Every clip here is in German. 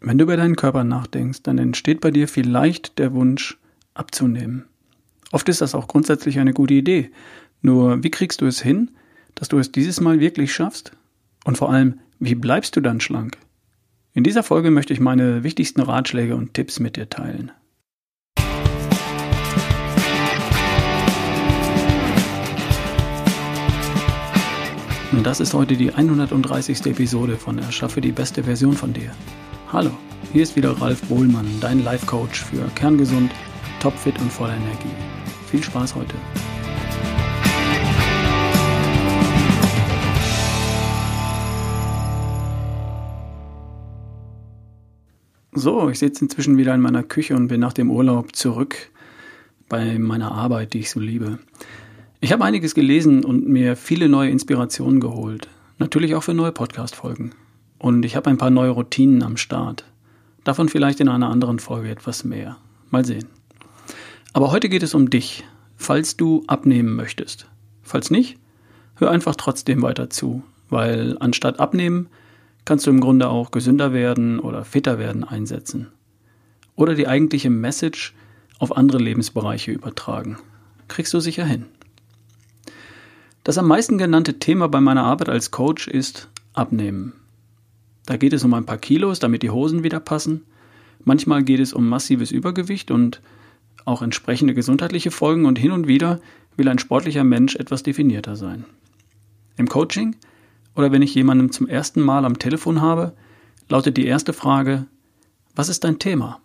Wenn du über deinen Körper nachdenkst, dann entsteht bei dir vielleicht der Wunsch, abzunehmen. Oft ist das auch grundsätzlich eine gute Idee. Nur wie kriegst du es hin, dass du es dieses Mal wirklich schaffst? Und vor allem, wie bleibst du dann schlank? In dieser Folge möchte ich meine wichtigsten Ratschläge und Tipps mit dir teilen. Und das ist heute die 130. Episode von Erschaffe die beste Version von dir. Hallo, hier ist wieder Ralf Bohlmann, dein Life Coach für kerngesund, topfit und voller Energie. Viel Spaß heute. So, ich sitze inzwischen wieder in meiner Küche und bin nach dem Urlaub zurück bei meiner Arbeit, die ich so liebe. Ich habe einiges gelesen und mir viele neue Inspirationen geholt. Natürlich auch für neue Podcast-Folgen. Und ich habe ein paar neue Routinen am Start. Davon vielleicht in einer anderen Folge etwas mehr. Mal sehen. Aber heute geht es um dich, falls du abnehmen möchtest. Falls nicht, hör einfach trotzdem weiter zu, weil anstatt abnehmen kannst du im Grunde auch gesünder werden oder fitter werden einsetzen. Oder die eigentliche Message auf andere Lebensbereiche übertragen. Kriegst du sicher hin. Das am meisten genannte Thema bei meiner Arbeit als Coach ist Abnehmen. Da geht es um ein paar Kilos, damit die Hosen wieder passen. Manchmal geht es um massives Übergewicht und auch entsprechende gesundheitliche Folgen und hin und wieder will ein sportlicher Mensch etwas definierter sein. Im Coaching oder wenn ich jemanden zum ersten Mal am Telefon habe, lautet die erste Frage, was ist dein Thema?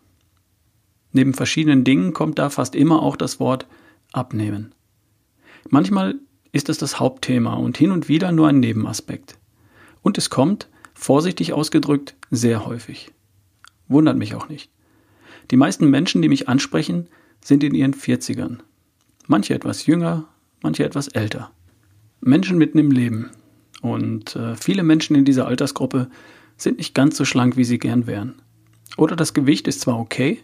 Neben verschiedenen Dingen kommt da fast immer auch das Wort abnehmen. Manchmal ist es das Hauptthema und hin und wieder nur ein Nebenaspekt. Und es kommt, Vorsichtig ausgedrückt, sehr häufig. Wundert mich auch nicht. Die meisten Menschen, die mich ansprechen, sind in ihren 40ern. Manche etwas jünger, manche etwas älter. Menschen mitten im Leben. Und äh, viele Menschen in dieser Altersgruppe sind nicht ganz so schlank, wie sie gern wären. Oder das Gewicht ist zwar okay,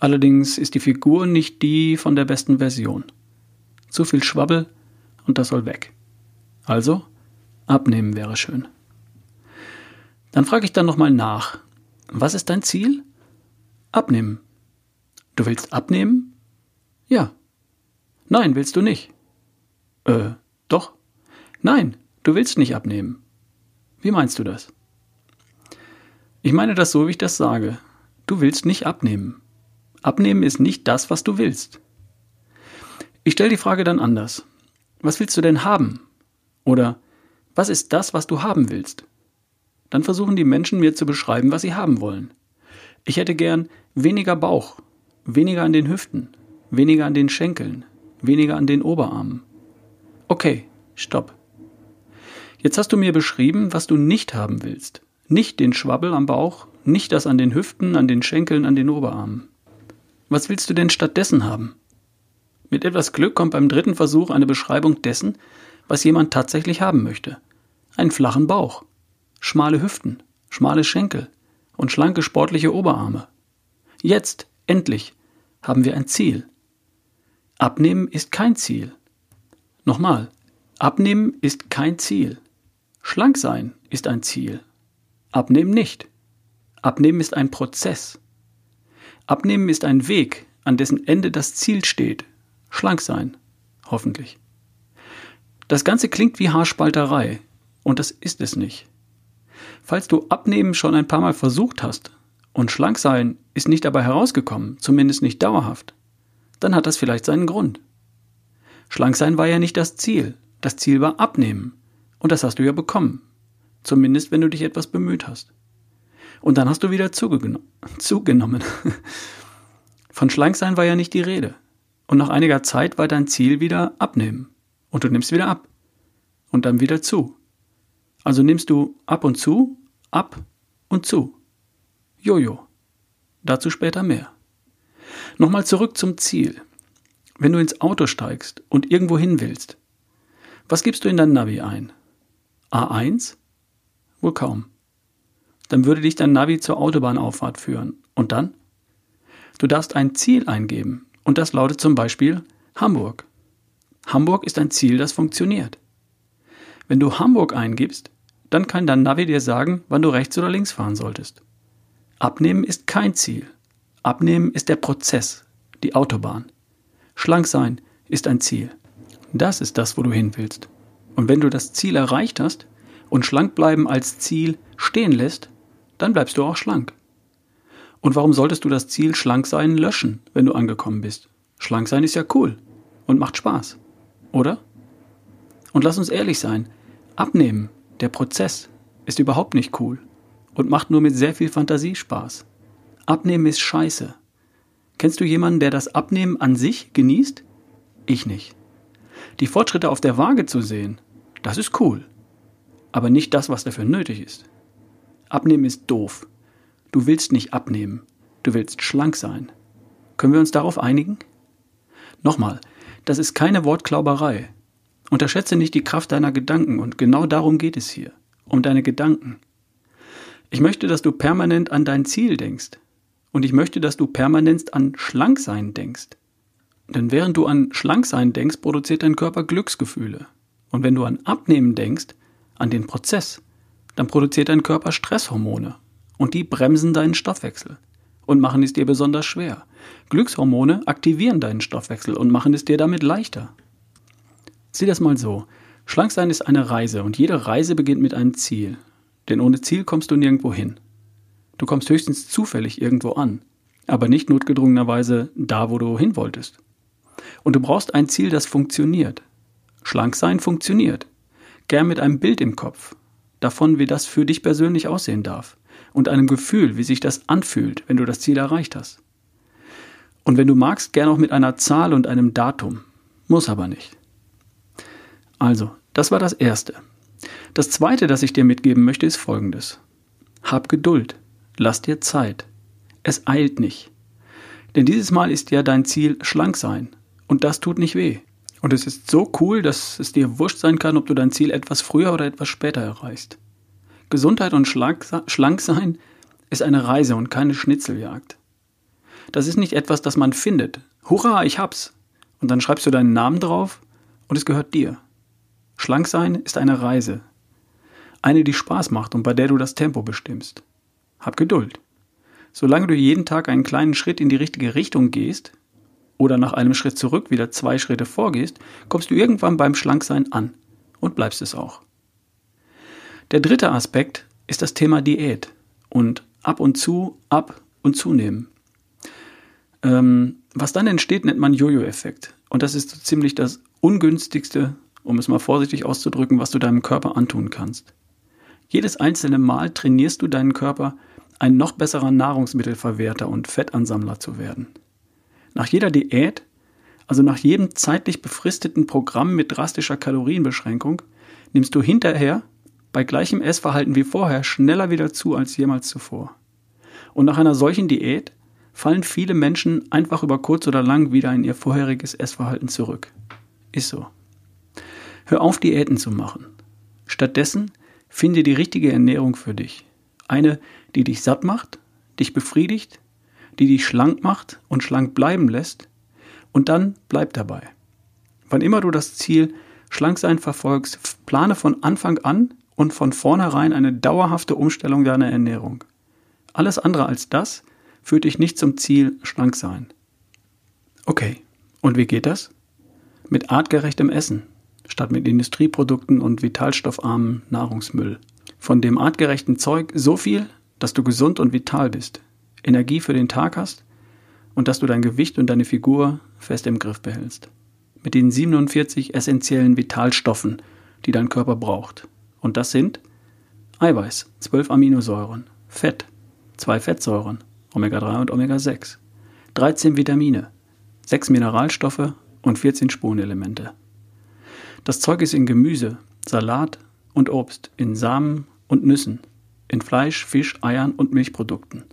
allerdings ist die Figur nicht die von der besten Version. Zu viel Schwabbel und das soll weg. Also, abnehmen wäre schön. Dann frage ich dann nochmal nach. Was ist dein Ziel? Abnehmen. Du willst abnehmen? Ja. Nein, willst du nicht. Äh, doch. Nein, du willst nicht abnehmen. Wie meinst du das? Ich meine das so, wie ich das sage. Du willst nicht abnehmen. Abnehmen ist nicht das, was du willst. Ich stelle die Frage dann anders. Was willst du denn haben? Oder was ist das, was du haben willst? Dann versuchen die Menschen mir zu beschreiben, was sie haben wollen. Ich hätte gern weniger Bauch, weniger an den Hüften, weniger an den Schenkeln, weniger an den Oberarmen. Okay, stopp. Jetzt hast du mir beschrieben, was du nicht haben willst. Nicht den Schwabbel am Bauch, nicht das an den Hüften, an den Schenkeln, an den Oberarmen. Was willst du denn stattdessen haben? Mit etwas Glück kommt beim dritten Versuch eine Beschreibung dessen, was jemand tatsächlich haben möchte. Einen flachen Bauch, schmale Hüften, schmale Schenkel und schlanke sportliche Oberarme. Jetzt, endlich, haben wir ein Ziel. Abnehmen ist kein Ziel. Nochmal, abnehmen ist kein Ziel. Schlank sein ist ein Ziel. Abnehmen nicht. Abnehmen ist ein Prozess. Abnehmen ist ein Weg, an dessen Ende das Ziel steht. Schlank sein, hoffentlich. Das Ganze klingt wie Haarspalterei, und das ist es nicht. Falls du Abnehmen schon ein paar Mal versucht hast und schlank sein ist nicht dabei herausgekommen, zumindest nicht dauerhaft, dann hat das vielleicht seinen Grund. Schlank sein war ja nicht das Ziel. Das Ziel war Abnehmen. Und das hast du ja bekommen. Zumindest wenn du dich etwas bemüht hast. Und dann hast du wieder zugeno zugenommen. Von Schlanksein war ja nicht die Rede. Und nach einiger Zeit war dein Ziel wieder Abnehmen. Und du nimmst wieder ab. Und dann wieder zu. Also nimmst du ab und zu, ab und zu. Jojo. Dazu später mehr. Nochmal zurück zum Ziel. Wenn du ins Auto steigst und irgendwo hin willst, was gibst du in dein Navi ein? A1? Wohl kaum. Dann würde dich dein Navi zur Autobahnauffahrt führen. Und dann? Du darfst ein Ziel eingeben. Und das lautet zum Beispiel Hamburg. Hamburg ist ein Ziel, das funktioniert. Wenn du Hamburg eingibst, dann kann dein Navi dir sagen, wann du rechts oder links fahren solltest. Abnehmen ist kein Ziel. Abnehmen ist der Prozess, die Autobahn. Schlank sein ist ein Ziel. Das ist das, wo du hin willst. Und wenn du das Ziel erreicht hast und schlank bleiben als Ziel stehen lässt, dann bleibst du auch schlank. Und warum solltest du das Ziel schlank sein löschen, wenn du angekommen bist? Schlank sein ist ja cool und macht Spaß, oder? Und lass uns ehrlich sein, abnehmen, der Prozess, ist überhaupt nicht cool und macht nur mit sehr viel Fantasie Spaß. Abnehmen ist scheiße. Kennst du jemanden, der das Abnehmen an sich genießt? Ich nicht. Die Fortschritte auf der Waage zu sehen, das ist cool. Aber nicht das, was dafür nötig ist. Abnehmen ist doof. Du willst nicht abnehmen. Du willst schlank sein. Können wir uns darauf einigen? Nochmal, das ist keine Wortklauberei. Unterschätze nicht die Kraft deiner Gedanken und genau darum geht es hier. Um deine Gedanken. Ich möchte, dass du permanent an dein Ziel denkst. Und ich möchte, dass du permanent an Schlanksein denkst. Denn während du an Schlanksein denkst, produziert dein Körper Glücksgefühle. Und wenn du an Abnehmen denkst, an den Prozess, dann produziert dein Körper Stresshormone. Und die bremsen deinen Stoffwechsel und machen es dir besonders schwer. Glückshormone aktivieren deinen Stoffwechsel und machen es dir damit leichter. Sieh das mal so. Schlanksein ist eine Reise und jede Reise beginnt mit einem Ziel. Denn ohne Ziel kommst du nirgendwo hin. Du kommst höchstens zufällig irgendwo an, aber nicht notgedrungenerweise da, wo du hin wolltest. Und du brauchst ein Ziel, das funktioniert. Schlank sein funktioniert. Gern mit einem Bild im Kopf, davon, wie das für dich persönlich aussehen darf. Und einem Gefühl, wie sich das anfühlt, wenn du das Ziel erreicht hast. Und wenn du magst, gern auch mit einer Zahl und einem Datum. Muss aber nicht. Also, das war das Erste. Das Zweite, das ich dir mitgeben möchte, ist Folgendes. Hab Geduld. Lass dir Zeit. Es eilt nicht. Denn dieses Mal ist ja dein Ziel schlank sein. Und das tut nicht weh. Und es ist so cool, dass es dir wurscht sein kann, ob du dein Ziel etwas früher oder etwas später erreichst. Gesundheit und schlank sein ist eine Reise und keine Schnitzeljagd. Das ist nicht etwas, das man findet. Hurra, ich hab's. Und dann schreibst du deinen Namen drauf und es gehört dir. Schlank sein ist eine Reise. Eine, die Spaß macht und bei der du das Tempo bestimmst. Hab Geduld. Solange du jeden Tag einen kleinen Schritt in die richtige Richtung gehst oder nach einem Schritt zurück wieder zwei Schritte vorgehst, kommst du irgendwann beim Schlanksein an und bleibst es auch. Der dritte Aspekt ist das Thema Diät und ab und zu, ab und zunehmen. Ähm, was dann entsteht, nennt man Jojo-Effekt. Und das ist so ziemlich das ungünstigste um es mal vorsichtig auszudrücken, was du deinem Körper antun kannst. Jedes einzelne Mal trainierst du deinen Körper, ein noch besserer Nahrungsmittelverwerter und Fettansammler zu werden. Nach jeder Diät, also nach jedem zeitlich befristeten Programm mit drastischer Kalorienbeschränkung, nimmst du hinterher bei gleichem Essverhalten wie vorher schneller wieder zu als jemals zuvor. Und nach einer solchen Diät fallen viele Menschen einfach über kurz oder lang wieder in ihr vorheriges Essverhalten zurück. Ist so. Hör auf, Diäten zu machen. Stattdessen finde die richtige Ernährung für dich. Eine, die dich satt macht, dich befriedigt, die dich schlank macht und schlank bleiben lässt. Und dann bleib dabei. Wann immer du das Ziel Schlanksein verfolgst, plane von Anfang an und von vornherein eine dauerhafte Umstellung deiner Ernährung. Alles andere als das führt dich nicht zum Ziel Schlanksein. Okay, und wie geht das? Mit artgerechtem Essen, statt mit Industrieprodukten und vitalstoffarmem Nahrungsmüll. Von dem artgerechten Zeug so viel, dass du gesund und vital bist, Energie für den Tag hast und dass du dein Gewicht und deine Figur fest im Griff behältst. Mit den 47 essentiellen Vitalstoffen, die dein Körper braucht. Und das sind Eiweiß, 12 Aminosäuren, Fett, 2 Fettsäuren, Omega-3 und Omega-6, 13 Vitamine, 6 Mineralstoffe und 14 Spurenelemente. Das Zeug ist in Gemüse, Salat und Obst, in Samen und Nüssen, in Fleisch, Fisch, Eiern und Milchprodukten.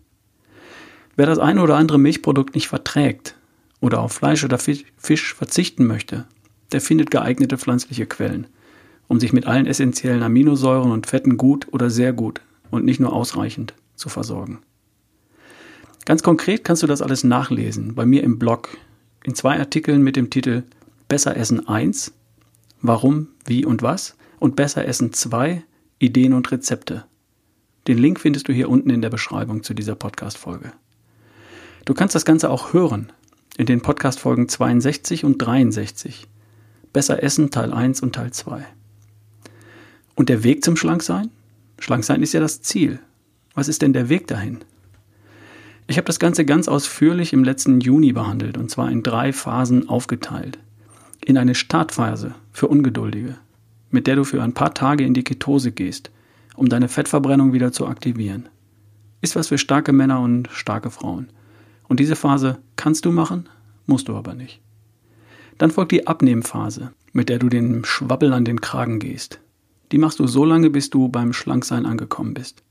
Wer das eine oder andere Milchprodukt nicht verträgt oder auf Fleisch oder Fisch verzichten möchte, der findet geeignete pflanzliche Quellen, um sich mit allen essentiellen Aminosäuren und Fetten gut oder sehr gut und nicht nur ausreichend zu versorgen. Ganz konkret kannst du das alles nachlesen bei mir im Blog in zwei Artikeln mit dem Titel Besser Essen 1 Warum, wie und was und Besser Essen 2 Ideen und Rezepte. Den Link findest du hier unten in der Beschreibung zu dieser Podcast-Folge. Du kannst das Ganze auch hören in den Podcast-Folgen 62 und 63. Besser essen Teil 1 und Teil 2. Und der Weg zum Schlanksein? Schlanksein ist ja das Ziel. Was ist denn der Weg dahin? Ich habe das Ganze ganz ausführlich im letzten Juni behandelt und zwar in drei Phasen aufgeteilt. In eine Startphase für Ungeduldige, mit der du für ein paar Tage in die Ketose gehst, um deine Fettverbrennung wieder zu aktivieren. Ist was für starke Männer und starke Frauen. Und diese Phase kannst du machen, musst du aber nicht. Dann folgt die Abnehmphase, mit der du den Schwabbel an den Kragen gehst. Die machst du so lange, bis du beim Schlanksein angekommen bist.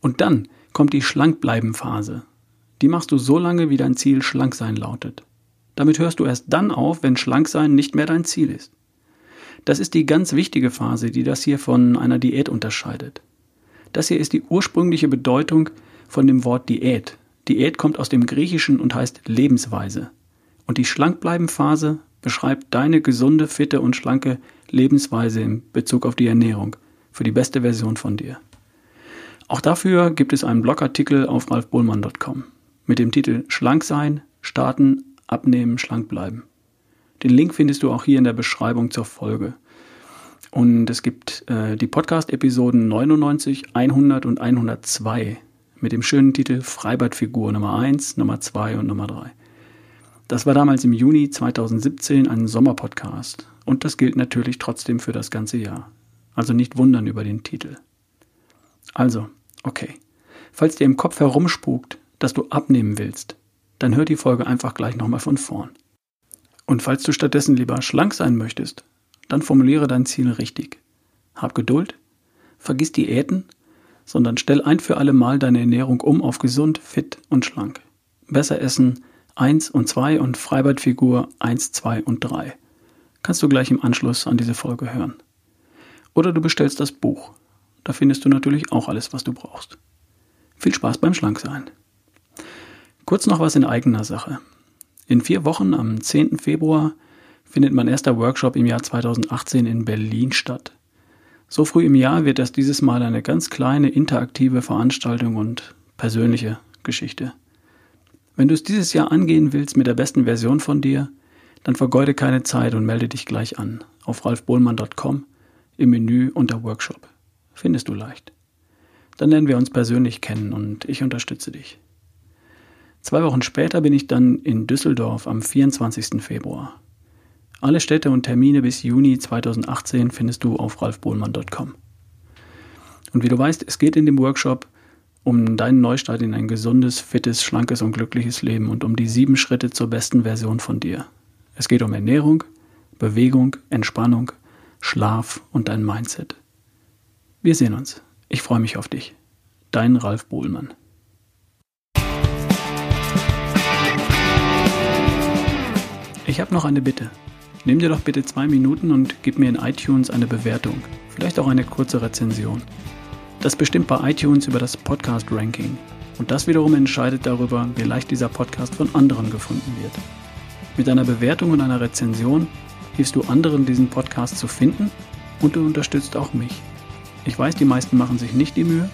Und dann kommt die Schlankbleiben-Phase, die machst du so lange, wie dein Ziel schlank sein lautet. Damit hörst du erst dann auf, wenn schlank sein nicht mehr dein Ziel ist. Das ist die ganz wichtige Phase, die das hier von einer Diät unterscheidet. Das hier ist die ursprüngliche Bedeutung von dem Wort Diät. Diät kommt aus dem Griechischen und heißt Lebensweise. Und die Schlankbleiben-Phase beschreibt deine gesunde, fitte und schlanke Lebensweise in Bezug auf die Ernährung für die beste Version von dir. Auch dafür gibt es einen Blogartikel auf ralfbohlmann.com mit dem Titel Schlank sein, starten, abnehmen, schlank bleiben. Den Link findest du auch hier in der Beschreibung zur Folge. Und es gibt äh, die Podcast-Episoden 99, 100 und 102 mit dem schönen Titel Freibadfigur Nummer 1, Nummer 2 und Nummer 3. Das war damals im Juni 2017 ein Sommerpodcast und das gilt natürlich trotzdem für das ganze Jahr. Also nicht wundern über den Titel. Also, okay. Falls dir im Kopf herumspukt, dass du abnehmen willst, dann hör die Folge einfach gleich nochmal von vorn. Und falls du stattdessen lieber schlank sein möchtest, dann formuliere dein Ziel richtig. Hab Geduld, vergiss Diäten, sondern stell ein für alle Mal deine Ernährung um auf gesund, fit und schlank. Besser essen 1 und 2 und Freibadfigur 1, 2 und 3. Kannst du gleich im Anschluss an diese Folge hören. Oder du bestellst das Buch. Da findest du natürlich auch alles, was du brauchst. Viel Spaß beim Schlanksein. Kurz noch was in eigener Sache. In vier Wochen, am 10. Februar, findet mein erster Workshop im Jahr 2018 in Berlin statt. So früh im Jahr wird das dieses Mal eine ganz kleine interaktive Veranstaltung und persönliche Geschichte. Wenn du es dieses Jahr angehen willst mit der besten Version von dir, dann vergeude keine Zeit und melde dich gleich an auf ralfbohlmann.com im Menü unter Workshop. Findest du leicht. Dann lernen wir uns persönlich kennen und ich unterstütze dich. Zwei Wochen später bin ich dann in Düsseldorf am 24. Februar. Alle Städte und Termine bis Juni 2018 findest du auf ralfbohlmann.com. Und wie du weißt, es geht in dem Workshop um deinen Neustart in ein gesundes, fittes, schlankes und glückliches Leben und um die sieben Schritte zur besten Version von dir. Es geht um Ernährung, Bewegung, Entspannung, Schlaf und dein Mindset. Wir sehen uns. Ich freue mich auf dich. Dein Ralf Bohlmann. Ich habe noch eine Bitte. Nimm dir doch bitte zwei Minuten und gib mir in iTunes eine Bewertung, vielleicht auch eine kurze Rezension. Das bestimmt bei iTunes über das Podcast-Ranking und das wiederum entscheidet darüber, wie leicht dieser Podcast von anderen gefunden wird. Mit einer Bewertung und einer Rezension hilfst du anderen, diesen Podcast zu finden und du unterstützt auch mich. Ich weiß, die meisten machen sich nicht die Mühe,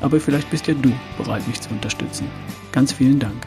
aber vielleicht bist ja du bereit, mich zu unterstützen. Ganz vielen Dank.